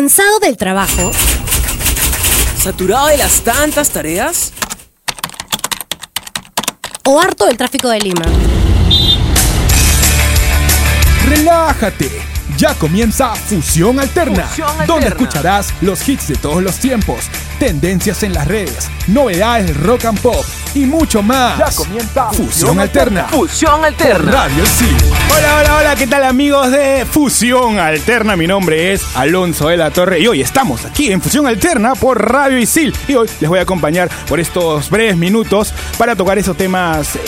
¿Cansado del trabajo? ¿Saturado de las tantas tareas? ¿O harto del tráfico de Lima? Relájate. Ya comienza Fusión Alterna, donde escucharás los hits de todos los tiempos, tendencias en las redes, novedades del rock and pop y mucho más. Ya comienza Fusión Alterna. Fusión por Alterna. Radio Sí. Hola, hola, hola, ¿qué tal amigos de Fusión Alterna? Mi nombre es Alonso de la Torre y hoy estamos aquí en Fusión Alterna por Radio Isil. Y hoy les voy a acompañar por estos breves minutos para tocar esos temas eh,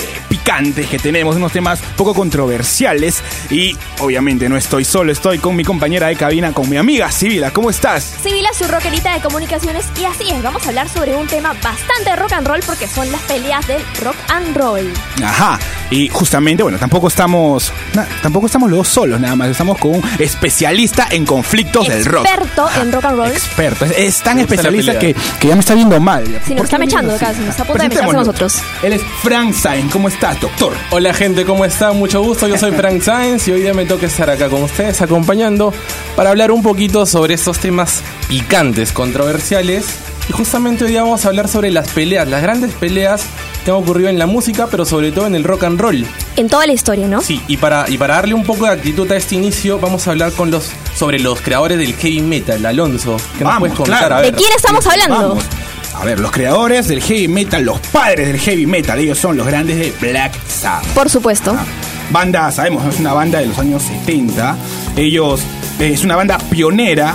picantes que tenemos, unos temas poco controversiales. Y obviamente no estoy solo, estoy con mi compañera de cabina, con mi amiga Sibila. ¿Cómo estás? Sibila, su rockerita de comunicaciones, y así es, vamos a hablar sobre un tema bastante rock and roll porque son las peleas del rock and roll. Ajá. Y justamente, bueno, tampoco estamos, na- tampoco estamos los dos solos, nada más. Estamos con un especialista en conflictos del rock. Experto en rock and roll. Experto. Es, es tan especialista que, que ya me está viendo mal. Sí, ¿Por nos está mechando viendo acá, así? nos está a punto de Presentémonos. nosotros. Él es Frank Sain. ¿Cómo estás, doctor? Hola gente, ¿cómo están? Mucho gusto, yo soy Frank Sainz y hoy día me toca estar acá con ustedes acompañando para hablar un poquito sobre estos temas picantes, controversiales. Y justamente hoy día vamos a hablar sobre las peleas, las grandes peleas que han ocurrido en la música, pero sobre todo en el rock and roll. En toda la historia, ¿no? Sí, y para, y para darle un poco de actitud a este inicio, vamos a hablar con los, sobre los creadores del heavy metal, Alonso. ¿Qué nos puedes contar? claro. A ¿De quién estamos hablando? Vamos. A ver, los creadores del heavy metal, los padres del heavy metal, ellos son los grandes de Black Sabbath. Por supuesto. Banda, sabemos, es una banda de los años 70. Ellos, eh, es una banda pionera.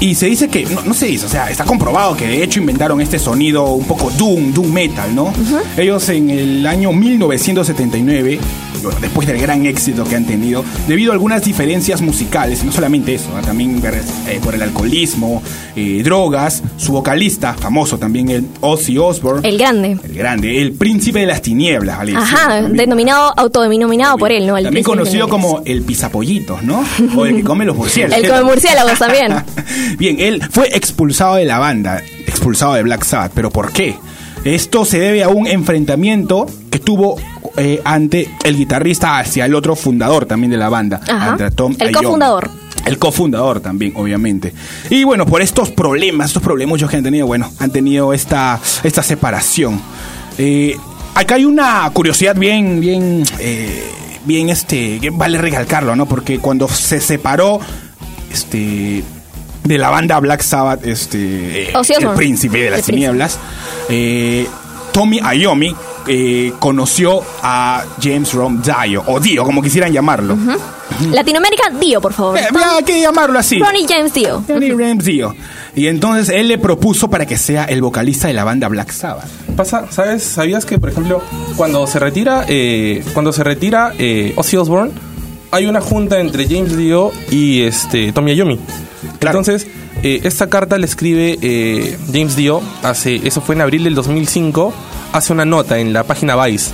Y se dice que, no, no se dice, o sea, está comprobado que de hecho inventaron este sonido un poco doom, doom metal, ¿no? Ellos en el año 1979, bueno, después del gran éxito que han tenido, debido a algunas diferencias musicales, y no solamente eso, ¿no? también eh, por el alcoholismo, eh, drogas, su vocalista, famoso también el Ozzy Osbourne, El grande. el grande, el príncipe de las tinieblas, ¿vale? Ajá, denominado, autodenominado por él, ¿no? El también conocido como el pisapollitos, ¿no? O el que come los murciélagos. El come murciélagos también. Bien, él fue expulsado de la banda, expulsado de Black Sabbath, pero ¿por qué? Esto se debe a un enfrentamiento que tuvo eh, ante el guitarrista hacia el otro fundador también de la banda, Ajá. Tom El cofundador. El cofundador también, obviamente. Y bueno, por estos problemas, estos problemas que han tenido, bueno, han tenido esta, esta separación. Eh, acá hay una curiosidad bien, bien, eh, bien, este, vale recalcarlo, ¿no? Porque cuando se separó, este, de la banda Black Sabbath, este, eh, el príncipe de las tinieblas, eh, Tommy Iommi eh, conoció a James Rom Dio, o Dio, como quisieran llamarlo. Latinoamérica, Dio, por favor. Eh, hay que llamarlo así. Ronnie James Dio. Johnny Rams Dio. Y entonces él le propuso para que sea el vocalista de la banda Black Sabbath. Pasa, ¿sabes? ¿Sabías que, por ejemplo, cuando se retira, eh, cuando se retira eh, Ozzy Osbourne, hay una junta entre James Dio y este Tommy Iommi? Claro. Entonces, eh, esta carta le escribe eh, James Dio hace, eso fue en abril del 2005, hace una nota en la página Vice,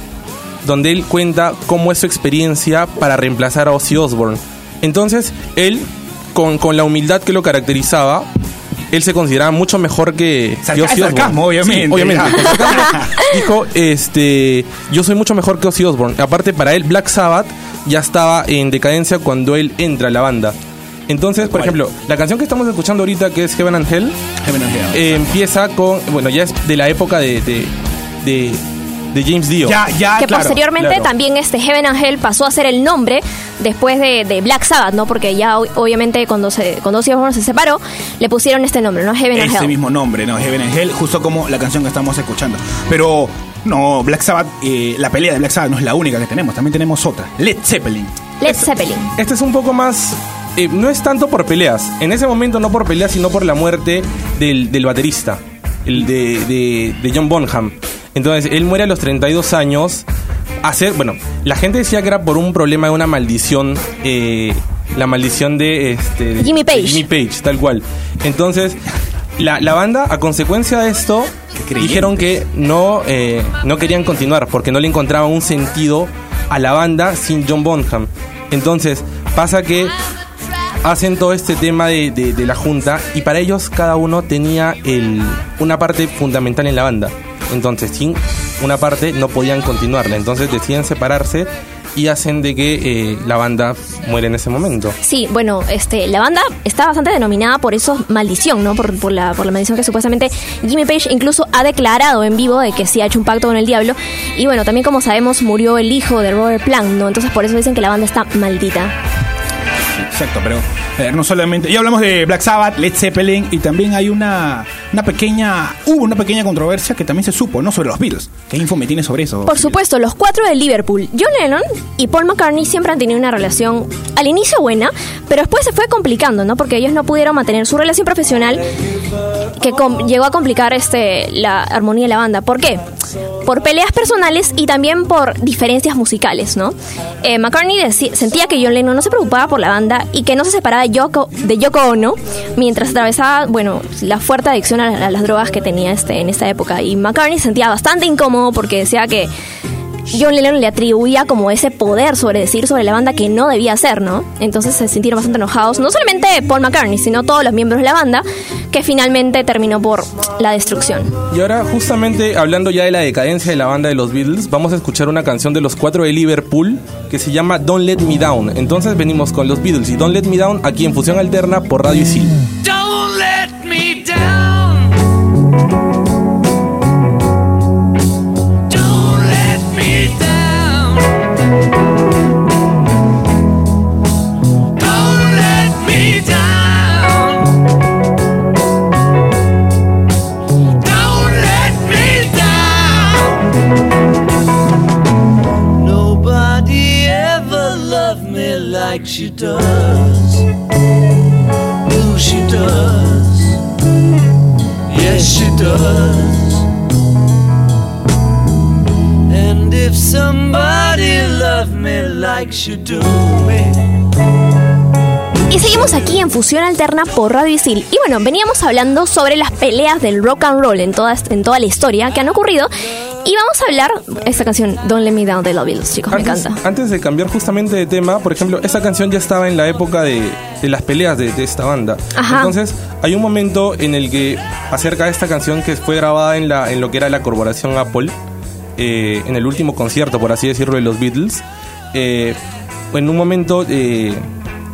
donde él cuenta cómo es su experiencia para reemplazar a Ozzy Osbourne. Entonces, él, con, con la humildad que lo caracterizaba, él se consideraba mucho mejor que, Sarca- Ozzy sarcasmo, Osbourne. obviamente. Sí, obviamente. Ya. con sarcasmo. Dijo, este, yo soy mucho mejor que Ozzy Osbourne. Aparte, para él, Black Sabbath ya estaba en decadencia cuando él entra a la banda. Entonces, por ejemplo, la canción que estamos escuchando ahorita, que es Heaven and Hell, eh, empieza con, bueno, ya es de la época de, de, de, de James Dio. ya, ya, que claro, posteriormente claro. también este Heaven and Hell pasó a ser el nombre después de, de Black Sabbath, ¿no? Porque ya obviamente cuando se cuando Ozzy Osbourne se separó, le pusieron este nombre, ¿no? Heaven and Ese Hell. mismo nombre, ¿no? Heaven and Hell, justo como la canción que estamos escuchando. Pero, no, Black Sabbath, eh, la pelea de Black Sabbath no es la única que tenemos, también tenemos otra. Led Zeppelin. Led Zeppelin. Este es un poco más. eh, no es tanto por peleas. En ese momento no por peleas, sino por la muerte del, del baterista, el de, de, de John Bonham. Entonces, él muere a los 32 años. Hacer, bueno, la gente decía que era por un problema de una maldición. eh, la maldición de, este, de- Jimmy Page. Jimmy Page, tal cual. Entonces, la, la banda, a consecuencia de esto, dijeron que no, eh, no querían continuar porque no le encontraban un sentido a la banda sin John Bonham. Entonces, pasa que hacen todo este tema de, de- de la junta y para ellos cada uno tenía el, una parte fundamental en la banda. Entonces, sin una parte no podían continuarla. Entonces deciden separarse y hacen de que eh, la banda muere en ese momento. Sí, bueno, este, la banda está bastante denominada por eso maldición, ¿no? Por, por la, por la maldición que supuestamente Jimmy Page incluso ha declarado en vivo de que sí ha hecho un pacto con el diablo. Y bueno, también como sabemos murió el hijo de Robert Plant, ¿no? Entonces por eso dicen que la banda está maldita. Exacto, pero eh, no solamente. Ya hablamos de Black Sabbath, Led Zeppelin y también hay una, una pequeña. Hubo una pequeña controversia que también se supo, ¿no? Sobre los Beatles. ¿Qué info me tiene sobre eso? Por supuesto, los cuatro de Liverpool, John Lennon y Paul McCartney siempre han tenido una relación al inicio buena, pero después se fue complicando, ¿no? Porque ellos no pudieron mantener su relación profesional que llegó a complicar este la armonía de la banda. ¿Por qué? Por peleas personales y también por diferencias musicales, ¿no? Eh, McCartney sentía que John Lennon no se preocupaba por la banda y que no se separaba de Yoko, de Yoko Ono mientras atravesaba, bueno, la fuerte adicción a, a las drogas que tenía este, en esta época. Y McCartney se sentía bastante incómodo porque decía que John Lennon le atribuía como ese poder sobre decir sobre la banda que no debía hacer, ¿no? Entonces se sintieron bastante enojados, no solamente Paul McCartney, sino todos los miembros de la banda, que finalmente terminó por la destrucción. Y ahora, justamente hablando ya de la decadencia de la banda de los Beatles, vamos a escuchar una canción de los cuatro de Liverpool que se llama Don't Let Me Down. Entonces venimos con los Beatles y Don't Let Me Down aquí en Fusión Alterna por Radio Isil. Don't Alterna por Radio Isil. Y bueno, veníamos hablando sobre las peleas del rock and roll en toda, en toda la historia que han ocurrido. Y vamos a hablar esta canción, Don't Let Me Down de los Beatles, chicos, me encanta. antes de cambiar justamente de tema, por ejemplo, esta canción ya estaba en la época de, de las peleas de, de esta banda. Ajá. Entonces, hay un momento en el que acerca de esta canción que fue grabada en, la, en lo que era la corporación Apple, eh, en el último concierto, por así decirlo, de los Beatles. eh, en un momento, eh,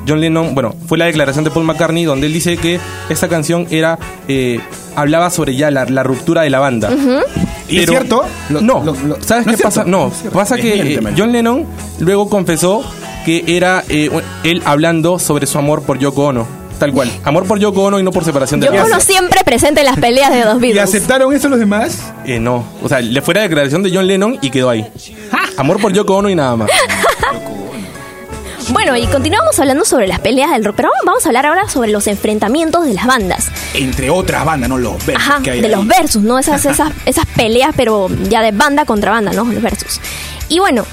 John Lennon, bueno, fue la declaración de Paul McCartney donde él dice que esta canción era eh, hablaba sobre ya la, la ruptura de la banda. ¿Y es Pero- cierto? Lo- no, lo- lo- ¿sabes no qué es pasa? No, es pasa que eh. John Lennon luego confesó que era eh, él hablando sobre su amor por Yoko Ono. Tal cual. Amor por Yoko Ono y no por separación de Yo la uno siempre presente en las peleas de los ¿Y Beatles. aceptaron eso los demás? Eh, no. O sea, le fue la declaración de John Lennon y quedó ahí. Amor por Yoko Ono y nada más. Bueno, y continuamos hablando sobre las peleas del rock, pero vamos a hablar ahora sobre los enfrentamientos de las bandas. Entre otras bandas, no los versos Ajá, que hay de ahí. los versus, ¿no? Esas, esas, esas peleas, pero ya de banda contra banda, ¿no? Los versus. Y bueno,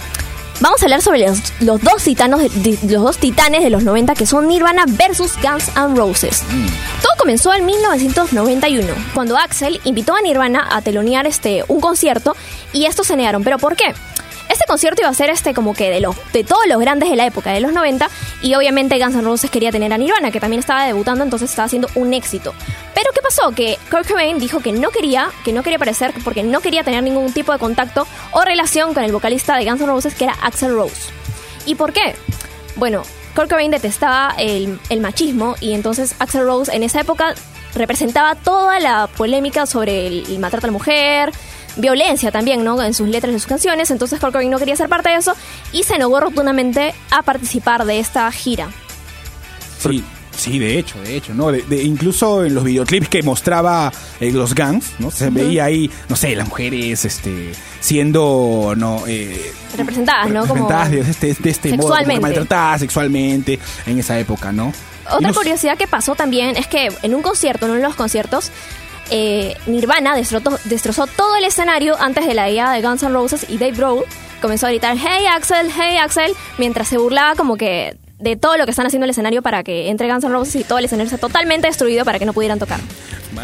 vamos a hablar sobre los, los dos titanos, de- los dos titanes de los 90 que son Nirvana versus Guns N' Roses. Todo comenzó en 1991, cuando Axel invitó a Nirvana a telonear este, un concierto y estos se negaron. ¿Pero por qué? Concierto iba a ser este como que de los de todos los grandes de la época de los 90 y obviamente Guns N' Roses quería tener a Nirvana que también estaba debutando entonces estaba haciendo un éxito. Pero qué pasó que Kurt Cobain dijo que no quería que no quería aparecer porque no quería tener ningún tipo de contacto o relación con el vocalista de Guns N' Roses que era Axel Rose. ¿Y por qué? Bueno, Kurt Cobain detestaba el, machismo y entonces Axel Rose en esa época representaba toda la polémica sobre el maltrato a la mujer, violencia también, ¿no? En sus letras y sus canciones. Entonces Kurt Cobain no quería ser parte de eso y se negó rotundamente a participar de esta gira. Sí, sí, de hecho, de hecho, ¿no? De, de- incluso en los videoclips que mostraba eh, los gangs, ¿no? Se veía ahí, no sé, las mujeres este, siendo, ¿no? Eh, Representadas, ¿no? Como representadas de este, de este modo, sexualmente. maltratadas sexualmente en esa época, ¿no? Otra nos- curiosidad que pasó también es que en un concierto, en uno de los conciertos, eh, Nirvana destrozó, destrozó todo el escenario antes de la llegada de Guns N' Roses y Dave Grohl comenzó a gritar Hey Axel, Hey Axel, mientras se burlaba como que de todo lo que están haciendo en el escenario para que entre Guns N' Roses y todo el escenario sea totalmente destruido para que no pudieran tocar.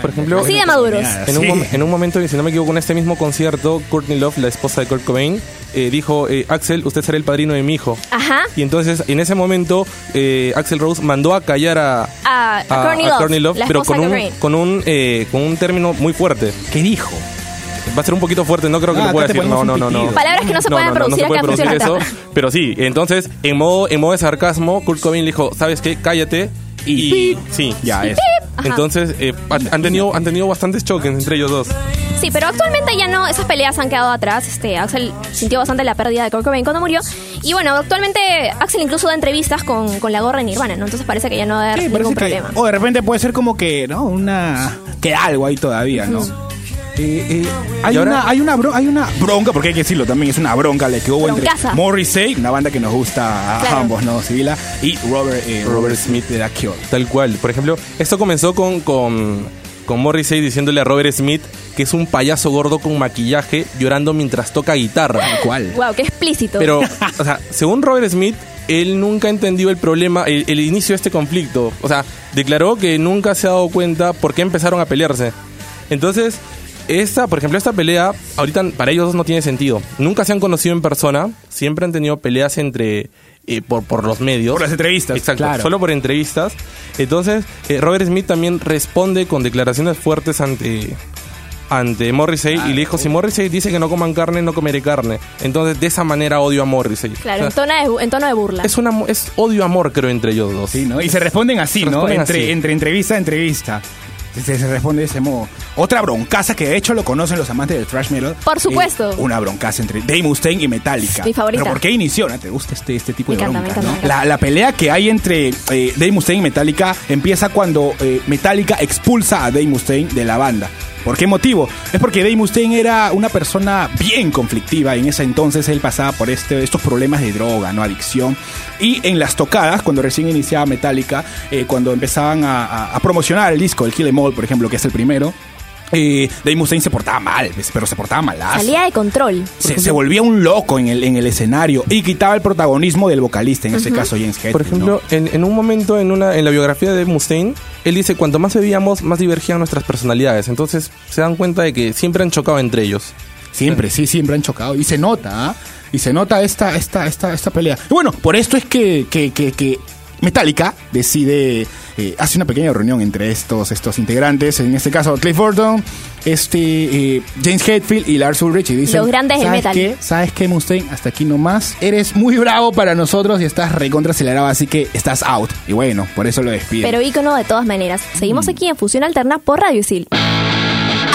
Por ejemplo, Así de maduros. En, un, en un momento, si no me equivoco, en este mismo concierto, Courtney Love, la esposa de Kurt Cobain, eh, dijo, eh, Axel, usted será el padrino de mi hijo. Ajá. Y entonces, en ese momento, eh, Axel Rose mandó a callar a, A, a Courtney Love, la pero esposa con un, con, un, eh, con un término muy fuerte. ¿Qué dijo? Va a ser un poquito fuerte, no creo que Ah, lo pueda decir. No, no, un no, no. Palabras que no se pueden producir se acá puede producir eso. Pero sí, entonces, en modo, en modo de sarcasmo, Kurt Cobain le dijo, ¿sabes qué? Cállate. Y, sí, Ya, es. Entonces, eh, han, han tenido, han tenido bastantes choques entre ellos dos. Sí, pero actualmente ya no, esas peleas han quedado atrás. Este, Axel sintió bastante la pérdida de Kurt Cobain cuando murió. Y bueno, actualmente Axel incluso da entrevistas con, con la gorra de Nirvana, ¿no? Entonces parece que ya no va a haber Sí, ningún que, problema. o de repente puede ser como que, ¿no? Una. que algo ahí todavía, ¿no? Eh, eh, hay, ahora- una, hay, una bro- hay una bronca, porque hay que decirlo también, es una bronca la que hubo Broncaza. entre Morrissey, una banda que nos gusta a Claro. ambos, ¿no? Sibila, y Robert, eh, Robert Smith de The Cure. Tal cual. Por ejemplo, esto comenzó con, con, con Morrissey diciéndole a Robert Smith que es un payaso gordo con maquillaje llorando mientras toca guitarra. ¿Cuál? Wow, qué explícito. Pero, o sea, según Robert Smith, él nunca entendió el problema, el, el inicio de este conflicto. O sea, declaró que nunca se ha dado cuenta por qué empezaron a pelearse. Entonces, esta, por ejemplo, esta pelea, ahorita para ellos dos no tiene sentido. Nunca se han conocido en persona, siempre han tenido peleas entre... eh, por, por los medios. Por las entrevistas, Exacto, claro. solo por entrevistas. Entonces, eh, Robert Smith también responde con declaraciones fuertes ante, ante Morrissey y le dijo, si Morrissey dice que no coman carne, no comeré carne. Entonces, de esa manera odio a Morrissey. claro, O en tono de, en tono de burla. es, una, es odio-amor, creo, entre ellos dos. Sí, ¿no? Y se responden así, ¿no? Responden entre, así. entre entrevista a entrevista. Se, se responde de ese modo. Otra broncaza que de hecho lo conocen los amantes del thrash metal. Por supuesto. Eh, una broncaza entre Dave Mustaine y Metallica. Mi favorita. Pero ¿por qué inició? ¿No? ¿Te gusta este, este tipo Me de encanta, me broncas, encanta, no? me encanta. La, la pelea que hay entre eh, Dave Mustaine y Metallica empieza cuando eh, Metallica expulsa a Dave Mustaine de la banda. ¿Por qué motivo? Es porque Dave Mustaine era una persona bien conflictiva. En ese entonces él pasaba por este, estos problemas de droga, ¿no? Adicción. Y en las tocadas, cuando recién iniciaba Metallica, eh, cuando empezaban a, a- promocionar el disco, el Kill Em All, por ejemplo, que es el primero, eh, Dave Mustaine se portaba mal, pero se portaba malazo. Salía de control. Se, se volvía un loco en el, en el escenario y quitaba el protagonismo del vocalista, en este caso James Hetfield. Por ejemplo, en, en un momento en una en la biografía de Mustaine, él dice, cuanto más bebíamos, más divergían nuestras personalidades. Entonces, se dan cuenta de que siempre han chocado entre ellos. Siempre, sí, siempre han chocado. Y se nota, ¿ah? Y se nota esta, esta, esta, esta pelea. Y bueno, por esto es que, que, que, que Metallica decide, eh, hace una pequeña reunión entre estos, estos integrantes, en este caso Cliff Burton, este, eh, James Hetfield y Lars Ulrich, y dicen, Los grandes del ¿sabes metal". qué? ¿Sabes qué, Mustaine? Hasta aquí nomás. Eres muy bravo para nosotros y estás recontra acelerado, así que estás out. Y bueno, por eso lo despiden. Pero ícono de todas maneras. Seguimos aquí en Fusión Alterna por Radio Isil.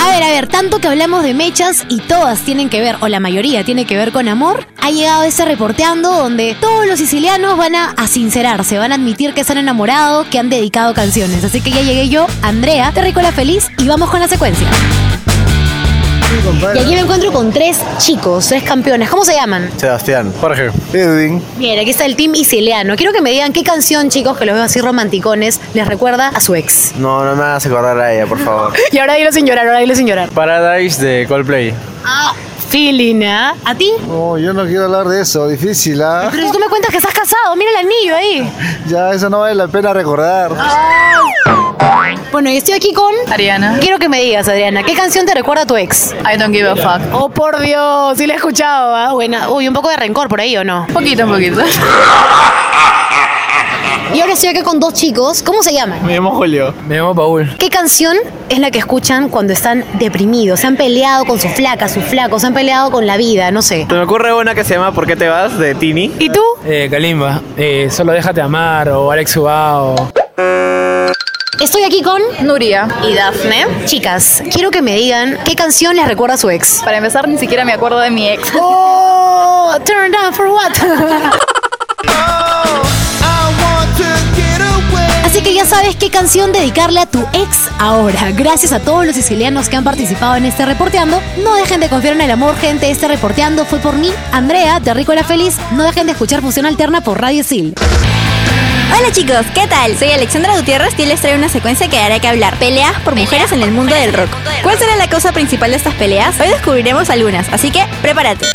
A ver, a ver, tanto que hablamos de mechas y todas tienen que ver, o la mayoría tiene que ver con amor, ha llegado este reporteando donde todos los sicilianos van a, a sincerarse, van a admitir que se han enamorado, que han dedicado canciones. Así que ya llegué yo, Andrea, Terricola Feliz, y vamos con la secuencia. Y aquí me encuentro con tres chicos, tres campeones. ¿Cómo se llaman? Sebastián. Jorge. Edwin. Bien, aquí está el team isiliano. Quiero que me digan qué canción, chicos, que los veo así romanticones, les recuerda a su ex. No, no me hagas acordar a ella, por favor. Y ahora dilo sin llorar, ahora dilo sin llorar. Paradise de Coldplay. Ah, feeling, ¿ah? ¿A ti? No, yo no quiero hablar de eso, difícil, ¿ah? Pero si tú me cuentas que estás casado, mira el anillo ahí. Ya, eso no vale la pena recordar. Bueno, y estoy aquí con... Ariana. Quiero que me digas, Adriana, ¿qué canción te recuerda a tu ex? I don't give a fuck. Oh, por Dios, sí la he escuchado, ¿ah? Buena. Uy, un poco de rencor por ahí, ¿o no? Un poquito, un poquito. Y ahora estoy acá con dos chicos. ¿Cómo se llaman? Me llamo Julio. Me llamo Paul. ¿Qué canción es la que escuchan cuando están deprimidos? Se han peleado con su flaca, sus flacos, se han peleado con la vida, no sé. Se me ocurre una que se llama ¿Por qué te vas? de Tini. ¿Y tú? Eh, Kalimba, eh, solo déjate amar o Alex Ubao. Estoy aquí con Nuria. Y Dafne. chicas. Quiero que me digan qué canción les recuerda a su ex. Para empezar, ni siquiera me acuerdo de mi ex. Oh, turn down for what? Así que ya sabes qué canción dedicarle a tu ex ahora. Gracias a todos los sicilianos que han participado en este reporteando. No dejen de confiar en el amor, gente. Este reporteando fue por mí, Andrea, de Rico la Feliz. No dejen de escuchar Fusión Alterna por Radio Sil. Hola chicos, ¿qué tal? Soy Alexandra Gutiérrez y les traigo una secuencia que hará que hablar. Peleas por mujeres en el mundo del rock. ¿Cuál será la causa principal de estas peleas? Hoy descubriremos algunas, así que prepárate.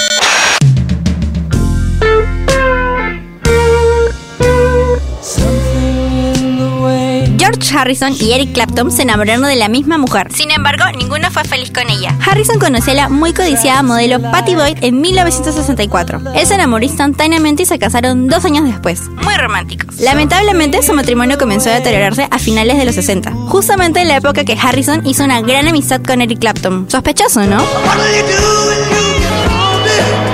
George Harrison y Eric Clapton se enamoraron de la misma mujer. Sin embargo, ninguno fue feliz con ella. Harrison conoció a la muy codiciada modelo Patty Boyd en 1964. Él se enamoró instantáneamente y se casaron dos años después. Muy románticos. Lamentablemente, su matrimonio comenzó a deteriorarse a finales de los 60, justamente en la época que Harrison hizo una gran amistad con Eric Clapton. Sospechoso, ¿no?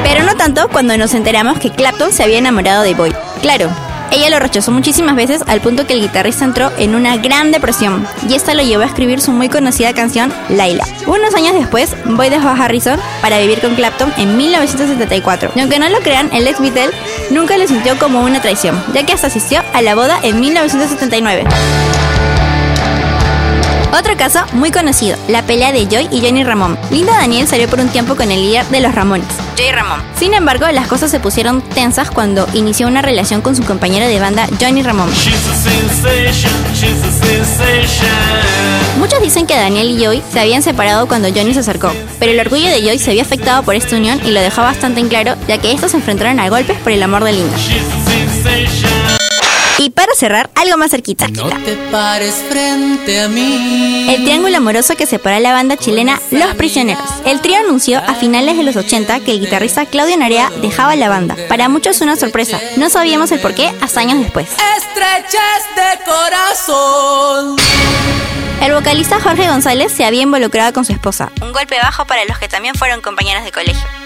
Pero no tanto cuando nos enteramos que Clapton se había enamorado de Boyd. Claro, ella lo rechazó muchísimas veces al punto que el guitarrista entró en una gran depresión y esta lo llevó a escribir su muy conocida canción Laila. Unos años después, Boyd dejó a Harrison para vivir con Clapton en 1974. Y aunque no lo crean, el ex Beatle nunca lo sintió como una traición, ya que hasta asistió a la boda en 1979. Otro caso muy conocido, la pelea de Joy y Johnny Ramón. Linda Daniel salió por un tiempo con el líder de los Ramones, Joy Ramón. Sin embargo, las cosas se pusieron tensas cuando inició una relación con su compañero de banda Johnny Ramón. Muchos dicen que Daniel y Joy se habían separado cuando Johnny se acercó, pero el orgullo de Joy se vio afectado por esta unión y lo dejó bastante en claro, ya que estos se enfrentaron a golpes por el amor de Linda. Y para cerrar, algo más cerquita. No te pares frente a mí. El triángulo amoroso que separó a la banda chilena Los Prisioneros. El trío anunció a finales de los 80 que el guitarrista Claudio Narea dejaba la banda. Para muchos una sorpresa. No sabíamos el porqué hasta años después. De corazón. El vocalista Jorge González se había involucrado con su esposa. Un golpe bajo para los que también fueron compañeros de colegio.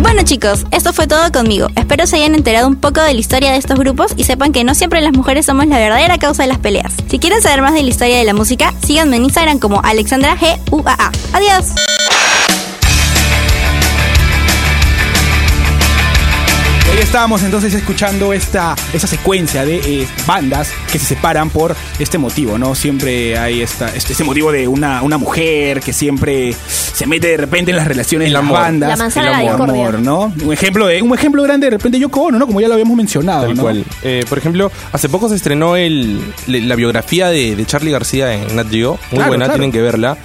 Bueno chicos, esto fue todo conmigo. Espero se hayan enterado un poco de la historia de estos grupos y sepan que no siempre las mujeres somos la verdadera causa de las peleas. Si quieren saber más de la historia de la música, síganme en Instagram como Alexandra G U A A. Adiós. Estábamos entonces escuchando esta, esta secuencia de eh, bandas que se separan por este motivo, ¿no? Siempre hay esta, este, este motivo de una, una mujer que siempre se mete de repente en las relaciones de las amor. bandas. La manzana el de la amor, discordia. ¿no? Un ejemplo, de, un ejemplo grande de repente Yoko Ono, ¿no? Como ya lo habíamos mencionado, Tal ¿no? cual. Eh, por ejemplo, hace poco se estrenó el, la biografía de, de Charlie García en Nat Geo. Muy Claro, buena, claro. tienen que verla.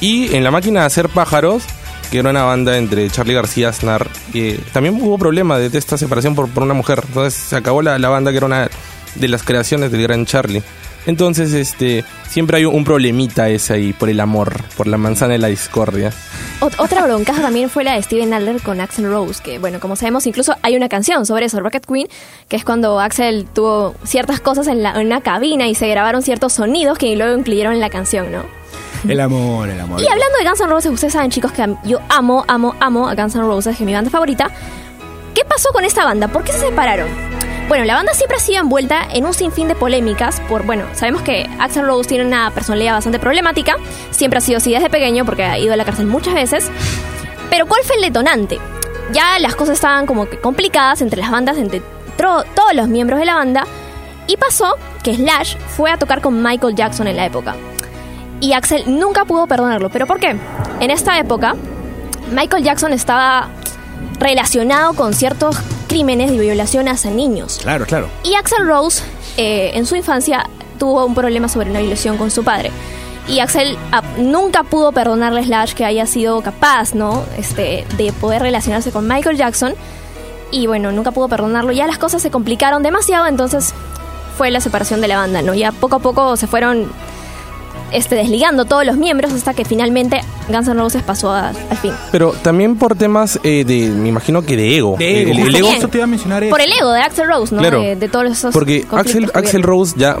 Y en La Máquina de Hacer Pájaros, que era una banda entre Charlie García, Aznar, eh, también hubo problema de esta separación por, por una mujer. Entonces se acabó la, la banda que era una de las creaciones del gran Charlie. Entonces, este, siempre hay un problemita ese ahí por el amor, por la manzana de la discordia. Ot- otra broncaza también fue la de Steven Adler con Axel Rose, que bueno, como sabemos, incluso hay una canción sobre eso, Rocket Queen, que es cuando Axel tuvo ciertas cosas en, la, en una cabina y se grabaron ciertos sonidos que luego incluyeron en la canción, ¿no? El amor, el amor. Y hablando de Guns N' Roses, ustedes saben, chicos, que yo amo, amo, amo a Guns N' Roses, que es mi banda favorita. ¿Qué pasó con esta banda? ¿Por qué se separaron? Bueno, la banda siempre ha sido envuelta en un sinfín de polémicas por, bueno, sabemos que Axel Rose tiene una personalidad bastante problemática, siempre ha sido así desde pequeño porque ha ido a la cárcel muchas veces. Pero ¿cuál fue el detonante? Ya las cosas estaban como que complicadas entre las bandas, entre todos los miembros de la banda, y pasó que Slash fue a tocar con Michael Jackson en la época. Y Axel nunca pudo perdonarlo. ¿Pero por qué? En esta época, Michael Jackson estaba relacionado con ciertos crímenes de violación hacia niños. Claro, claro. Y Axel Rose, eh, en su infancia, tuvo un problema sobre una violación con su padre. Y Axel ah, nunca pudo perdonarle a Slash que haya sido capaz, ¿no? Este, de poder relacionarse con Michael Jackson. Y bueno, nunca pudo perdonarlo. Ya las cosas se complicaron demasiado, entonces fue la separación de la banda, ¿no? Ya poco a poco se fueron este, desligando todos los miembros hasta que finalmente Guns N' Roses pasó a- al fin. Pero también por temas eh, de, me imagino que de ego. De ego, El- el justo ego eso te iba a mencionar eso. Por el ego de Axel Rose, ¿no? Claro. De, de todos esos Porque Axel, Axel. Rose ya,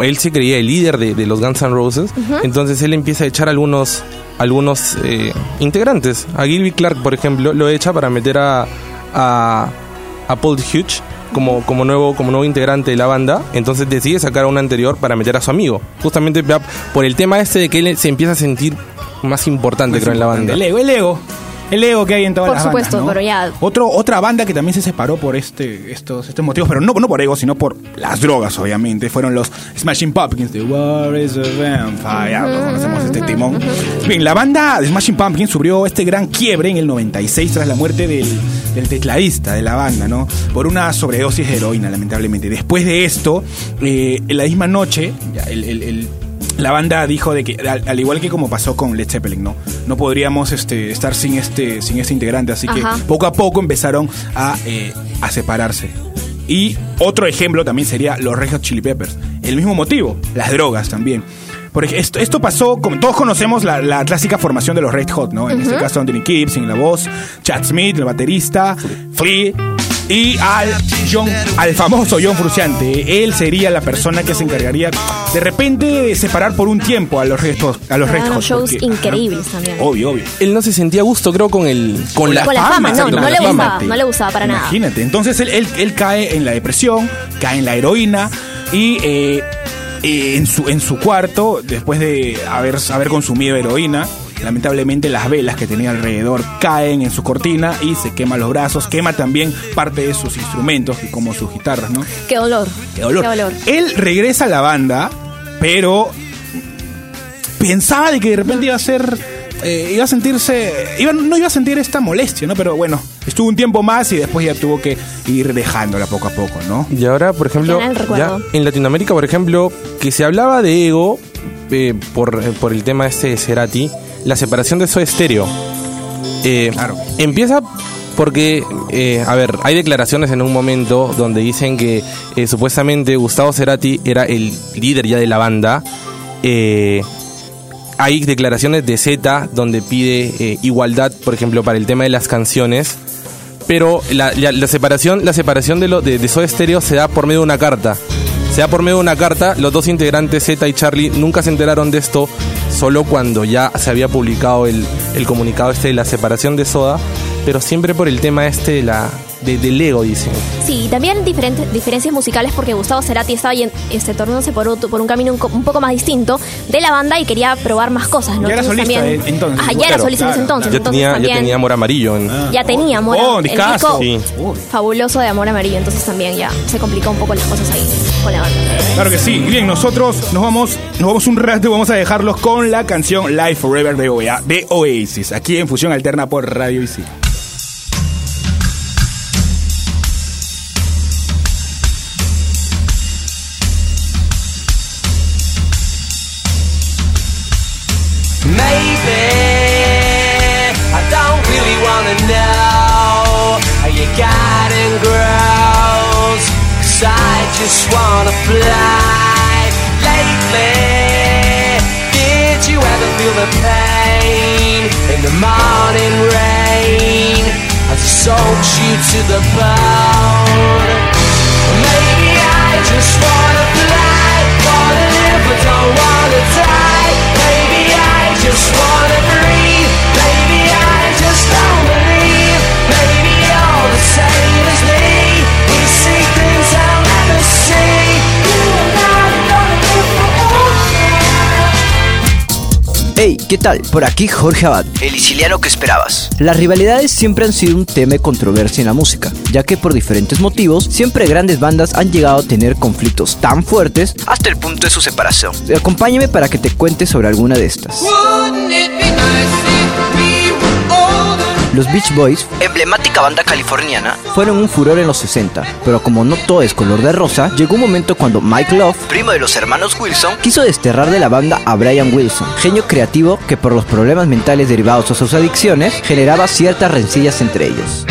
él se creía el líder de, de los Guns N' Roses, entonces él empieza a echar algunos, algunos eh, integrantes. A Gilby Clark, por ejemplo, lo echa para meter a, a, a Paul Hughes como, como, nuevo, como nuevo integrante de la banda, entonces decide sacar a un anterior para meter a su amigo. Justamente por el tema este de que él se empieza a sentir más importante, creo, en la banda. El ego, el ego. El ego que hay en todas Por las supuesto, bandas, ¿no? pero ya- Otro, otra banda que también se separó por este, estos, estos motivos, pero no, no por ego, sino por las drogas, obviamente. Fueron los Smashing Pumpkins de War is a Vampire. Todos conocemos este timón. Bien, la banda de Smashing Pumpkins sufrió este gran quiebre en el 96 tras la muerte del, del tecladista de la banda, ¿no? Por una sobredosis de heroína, lamentablemente. Después de esto, eh, en la misma noche, el- el- el la banda dijo de que al, al igual que como pasó con Led Zeppelin, no, no podríamos este, estar sin este, sin este integrante, así que Ajá. poco a poco empezaron a, eh, a separarse. Y otro ejemplo también sería los Red Hot Chili Peppers. el mismo motivo, las drogas también. Porque esto, esto pasó, como todos conocemos la, la clásica formación de los Red Hot, ¿no? En este caso Anthony Gibbs en la voz, Chad Smith, el baterista, Flea y al John, al famoso John Fruciante. Él sería la persona que se encargaría de repente de separar por un tiempo a los Red Hot. A los Hot, shows porque- increíbles también. Obvio, obvio. Él no se sentía a gusto, creo, con el con, la, Con la fama, no, no le la gustaba, no le gustaba para nada. Imagínate. Entonces él, él, él cae en la depresión, cae en la heroína y eh, eh, en, su, en su cuarto, después de haber, haber consumido heroína, lamentablemente las velas que tenía alrededor caen en su cortina y se quema los brazos, quema también parte de sus instrumentos, como sus guitarras, ¿no? Qué dolor. Qué dolor. Qué dolor. Él regresa a la banda, pero pensaba de que de repente iba a ser. eh, iba a sentirse. Iba, no iba a sentir esta molestia, ¿no? Pero bueno, estuvo un tiempo más y después ya tuvo que ir dejándola poco a poco, ¿no? Y ahora, por ejemplo, ya en Latinoamérica, por ejemplo, que se hablaba de ego eh, por, eh, por el tema este de Cerati, la separación de Soda Stereo. Eh, Claro. Empieza porque, eh, a ver, hay declaraciones en un momento donde dicen que eh, supuestamente Gustavo Cerati era el líder ya de la banda. Eh, hay declaraciones de Z donde pide igualdad, por ejemplo, para el tema de las canciones. Pero la, la- la separación, la separación de, lo, de, de Soda Stereo se da por medio de una carta. Se da por medio de una carta. Los dos integrantes, Z y Charlie, nunca se enteraron de esto. Solo cuando ya se había publicado el, el comunicado este de la separación de Soda. Pero siempre por el tema este de la, de, del ego, dicen. Sí, y también diferentes diferencias musicales porque Gustavo Cerati estaba yen- este, tornándose por, otro- por un camino un, co- un poco más distinto de la banda y quería probar más cosas, ¿no? Ya era Entonces solista, también- eh, entonces. Ajá, ya era Claro, solista en ese claro, entonces. Ya tenía, ya tenía Amor Amarillo. en- ya tenía Amor, Oh, el disco Sí. Fabuloso de Amor Amarillo, entonces también ya se complicó un poco las cosas ahí con la banda. Claro que sí. Y bien, nosotros nos vamos, nos vamos un rato y vamos a dejarlos con la canción Live Forever de, OEA de Oasis, aquí en Fusión Alterna por Radio Isil. Just wanna fly. Lately, did you ever feel the pain in the morning rain as it soaks you to the bone? Maybe I just wanna fly, wanna live but don't wanna die. Maybe I just wanna Hey, ¿qué tal? Por aquí Jorge Abad, el siciliano que esperabas. Las rivalidades siempre han sido un tema de controversia en la música, ya que por diferentes motivos, siempre grandes bandas han llegado a tener conflictos tan fuertes hasta el punto de su separación. Acompáñame para que te cuente sobre alguna de estas. Los Beach Boys, emblemática banda californiana, fueron un furor en los 60, pero como no todo es color de rosa, llegó un momento cuando Mike Love, primo de los hermanos Wilson, quiso desterrar de la banda a Brian Wilson, genio creativo que por los problemas mentales derivados a sus adicciones generaba ciertas rencillas entre ellos.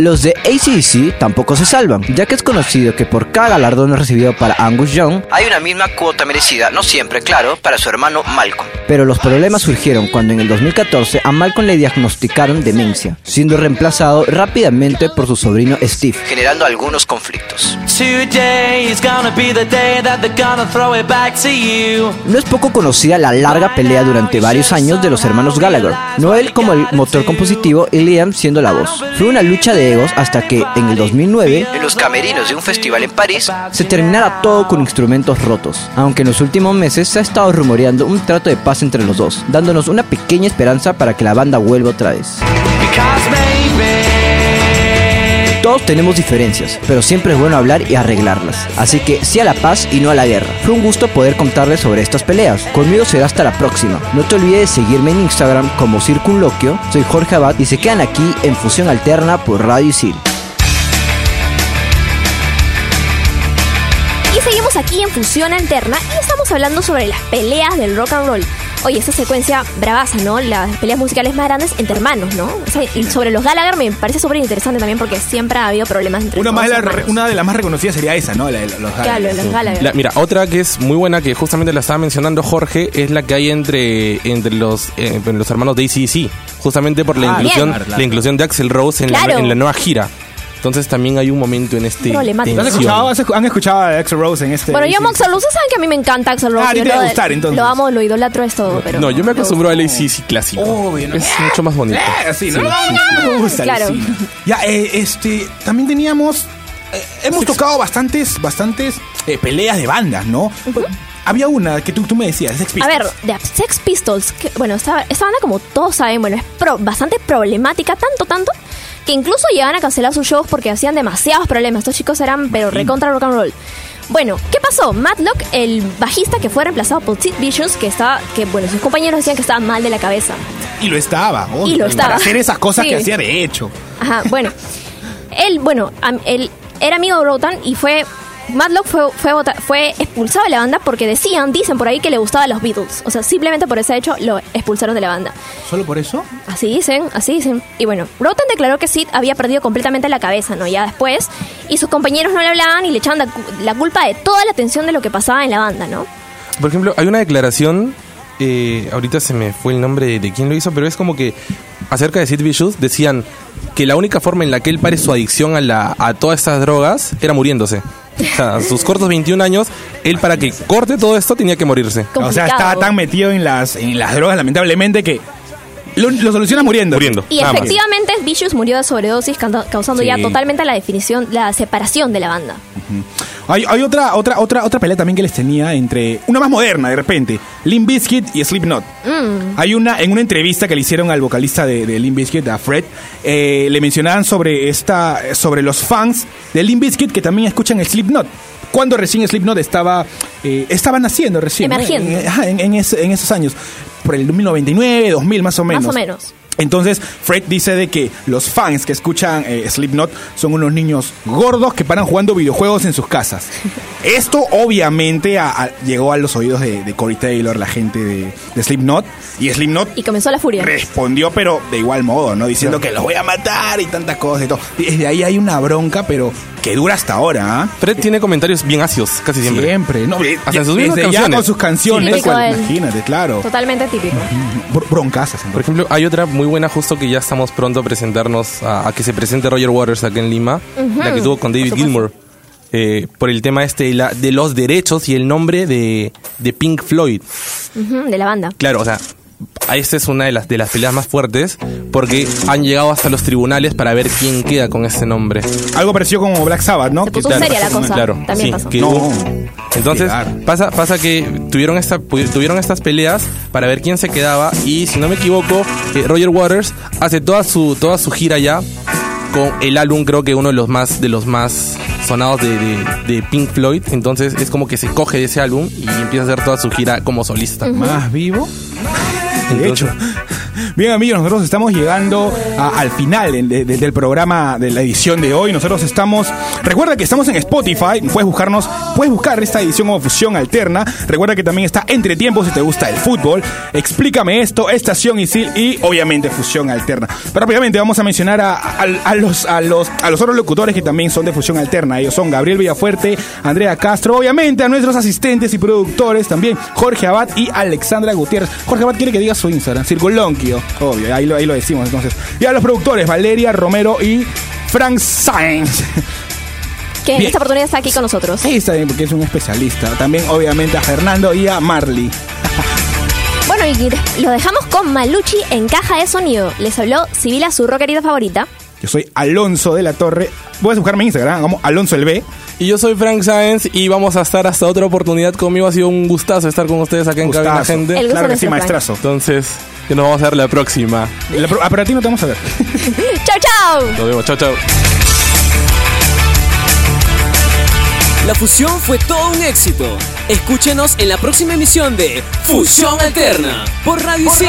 Los de ACDC tampoco se salvan, ya que es conocido que por cada galardón recibido para Angus Young, hay una misma cuota merecida, no siempre, claro, para su hermano Malcolm. Pero los problemas surgieron cuando en el 2014 a Malcolm le diagnosticaron demencia, siendo reemplazado rápidamente por su sobrino Steve, generando algunos conflictos. No es poco conocida la larga pelea durante varios años de los hermanos Gallagher, Noel como el motor compositivo y Liam siendo la voz. Fue una lucha de hasta que en el 2009, en los camerinos de un festival en París, se terminara todo con instrumentos rotos, aunque en los últimos meses se ha estado rumoreando un trato de paz entre los dos, dándonos una pequeña esperanza para que la banda vuelva otra vez. Todos tenemos diferencias, pero siempre es bueno hablar y arreglarlas. Así que sí a la paz y no a la guerra. Fue un gusto poder contarles sobre estas peleas. Conmigo será hasta la próxima. No te olvides de seguirme en Instagram como Circunloquio. Soy Jorge Abad y se quedan aquí en Fusión Alterna por Radio Isil. Y seguimos aquí en Fusión Alterna y estamos hablando sobre las peleas del rock and roll. Oye, esa secuencia bravaza, ¿no? Las peleas musicales más grandes entre hermanos, ¿no? O sea, y sobre los Gallagher me parece súper interesante también porque siempre ha habido problemas entre Una, más la- hermanos. una de las más reconocidas sería esa, ¿no? La de los Claro, Gallagher. los Gallagher. La- mira, otra que es muy buena, que justamente la estaba mencionando Jorge, es la que hay entre, entre los, eh, los hermanos de ACDC. Justamente por la, Ah, inclusión, bien. la inclusión de Axel Rose en, Claro. la, en la nueva gira. Entonces también hay un momento en este. Problemático. ¿Has tensión. escuchado, ¿Han escuchado a Axel Rose en este? Bueno, yo sí. Moxel, ustedes saben que a mí me encanta Axel Rose. Ah, a ti te va lo- a gustar, entonces. Lo amo, lo idolatro, es todo, pero... No, yo me acostumbro al ACDC clásico. Obvio, ¿no? Es mucho más bonito. Eh, sí, ¿no? Sí. No, me gusta, Claro. Ya, eh, este, también teníamos, eh, hemos tocado bastantes, bastantes eh, peleas de bandas, ¿no? Había una que tú, tú me decías, Sex A Pistols. ver, de Sex Pistols, que, bueno, esta, esta banda como todos saben, bueno, es pro- bastante problemática, tanto, tanto, que incluso llegaban a cancelar sus shows porque hacían demasiados problemas. Estos chicos eran, pero recontra rock and roll. Bueno, ¿qué pasó? Matlock, el bajista que fue reemplazado por Sid Vicious, que estaba, que bueno, sus compañeros decían que estaba mal de la cabeza. Y lo estaba, obvio, Y lo estaba. Para hacer esas cosas Sí. que hacía de hecho. Ajá, bueno. Él, bueno, él era amigo de Rotan y fue. Matlock fue, fue, expulsado de la banda porque decían, dicen por ahí que le gustaban los Beatles. O sea, simplemente por ese hecho lo expulsaron de la banda. ¿Solo por eso? Así dicen, así dicen. Y bueno, Rotan declaró que Sid había perdido completamente la cabeza, ¿no? Ya después. Y sus compañeros no le hablaban y le echaban la, cu- la culpa de toda la atención de lo que pasaba en la banda, ¿no? Por ejemplo, hay una declaración, eh, ahorita se me fue el nombre de, de quién lo hizo, pero es como que acerca de Sid Vicious decían que la única forma en la que él pare su adicción a, la, a todas estas drogas era muriéndose. O sea, a sus cortos 21 años, él para que corte todo esto tenía que morirse. O sea, estaba tan metido en las, en las drogas, lamentablemente, que lo, lo soluciona muriendo. Muriendo. Y efectivamente, Vicious murió de sobredosis, causando Sí. ya totalmente la definición, la separación de la banda. Hay, hay otra, otra, otra, otra pelea también que les tenía entre una más moderna de repente, Limp Bizkit y Slipknot. Mm. Hay una, en una entrevista que le hicieron al vocalista de, de Limp Bizkit, a Fred, eh, le mencionaban sobre esta, sobre los fans de Limp Bizkit que también escuchan Slipknot. Cuando recién Slipknot estaba, eh, estaba naciendo recién. ¿no? Emergiendo. En, ajá, en- en ese- en esos años. Por el 2099, 2000 más o menos. Más o menos. Entonces, Fred dice de que los fans que escuchan eh, Slipknot son unos niños gordos que paran jugando videojuegos en sus casas. Esto obviamente a- a- llegó a los oídos de, de Corey Taylor, la gente de, de Slipknot, y Slipknot Y comenzó la furia. respondió, pero de igual modo, ¿no? Diciendo que los voy a matar y tantas cosas y todo. Y Desde ahí hay una bronca, pero que dura hasta ahora, ¿ah? Fred tiene comentarios bien ácidos, casi siempre. Siempre, ¿no? Hasta en sus mismas Desde ya canciones. con sus canciones, él. imagínate, claro. Totalmente típico. Br- Broncasas. Por ejemplo, hay otra muy buena justo que ya estamos pronto a presentarnos, a, a que se presente Roger Waters acá en Lima, la que tuvo con David. Gilmour, eh, por el tema este de, la- de los derechos y el nombre de, de Pink Floyd. De la banda. Claro, o sea, esta es una de las, de las peleas más fuertes porque han llegado hasta los tribunales para ver quién queda con ese nombre. Algo parecido como Black Sabbath, ¿no? Se puso Que- seria la cosa. Claro, También sí, pasó. que No. Entonces, Claro. pasa, pasa que tuvieron, esta, tuvieron estas peleas para ver quién se quedaba y si no me equivoco, eh, Roger Waters hace toda su, toda su gira ya con el álbum creo que uno de los más, de los más sonados de, de- de Pink Floyd. Entonces es como que se coge de ese álbum y empieza a hacer toda su gira como solista. Más vivo. De Entonces- hecho. Bien amigos, nosotros estamos llegando al final de- de- del programa de la edición de hoy. Nosotros estamos, recuerda que estamos en Spotify, puedes buscarnos, puedes buscar esta edición como fusión alterna. Recuerda que también está entre tiempos si te gusta el fútbol. Explícame esto, estación Isil y obviamente fusión alterna. Pero rápidamente vamos a mencionar a, a- a los, a, los, a los otros locutores que también son de fusión alterna. Ellos son Gabriel Villafuerte, Andrea Castro, obviamente a nuestros asistentes y productores también, Jorge Abad y Alexandra Gutiérrez. Jorge Abad quiere que diga su Instagram, Circulonquio, obvio, ahí lo, ahí lo decimos entonces. Y a los productores, Valeria Romero y Frank Sainz. Que en esta oportunidad está aquí con nosotros. Ahí está bien, porque es un especialista. También, obviamente, a Fernando y a Marley. Bueno, y lo dejamos con Maluchi en caja de sonido. Les habló Sibila, su rockerita favorita. Yo soy Alonso de la Torre. Puedes buscarme en Instagram como Alonso el B. Y yo soy Frank Sáenz y vamos a estar hasta otra oportunidad conmigo. Ha sido un gustazo estar con ustedes acá en Gustazo. Cabina Gente. El gusto Claro que sí, maestrazo. Entonces, que nos vamos a ver la próxima. La pro- ah, pero a ti no te vamos a ver. ¡Chao, chao! Nos vemos, chao, chao. La fusión fue todo un éxito. Escúchenos en la próxima emisión de Fusión Alterna por Radio Isil.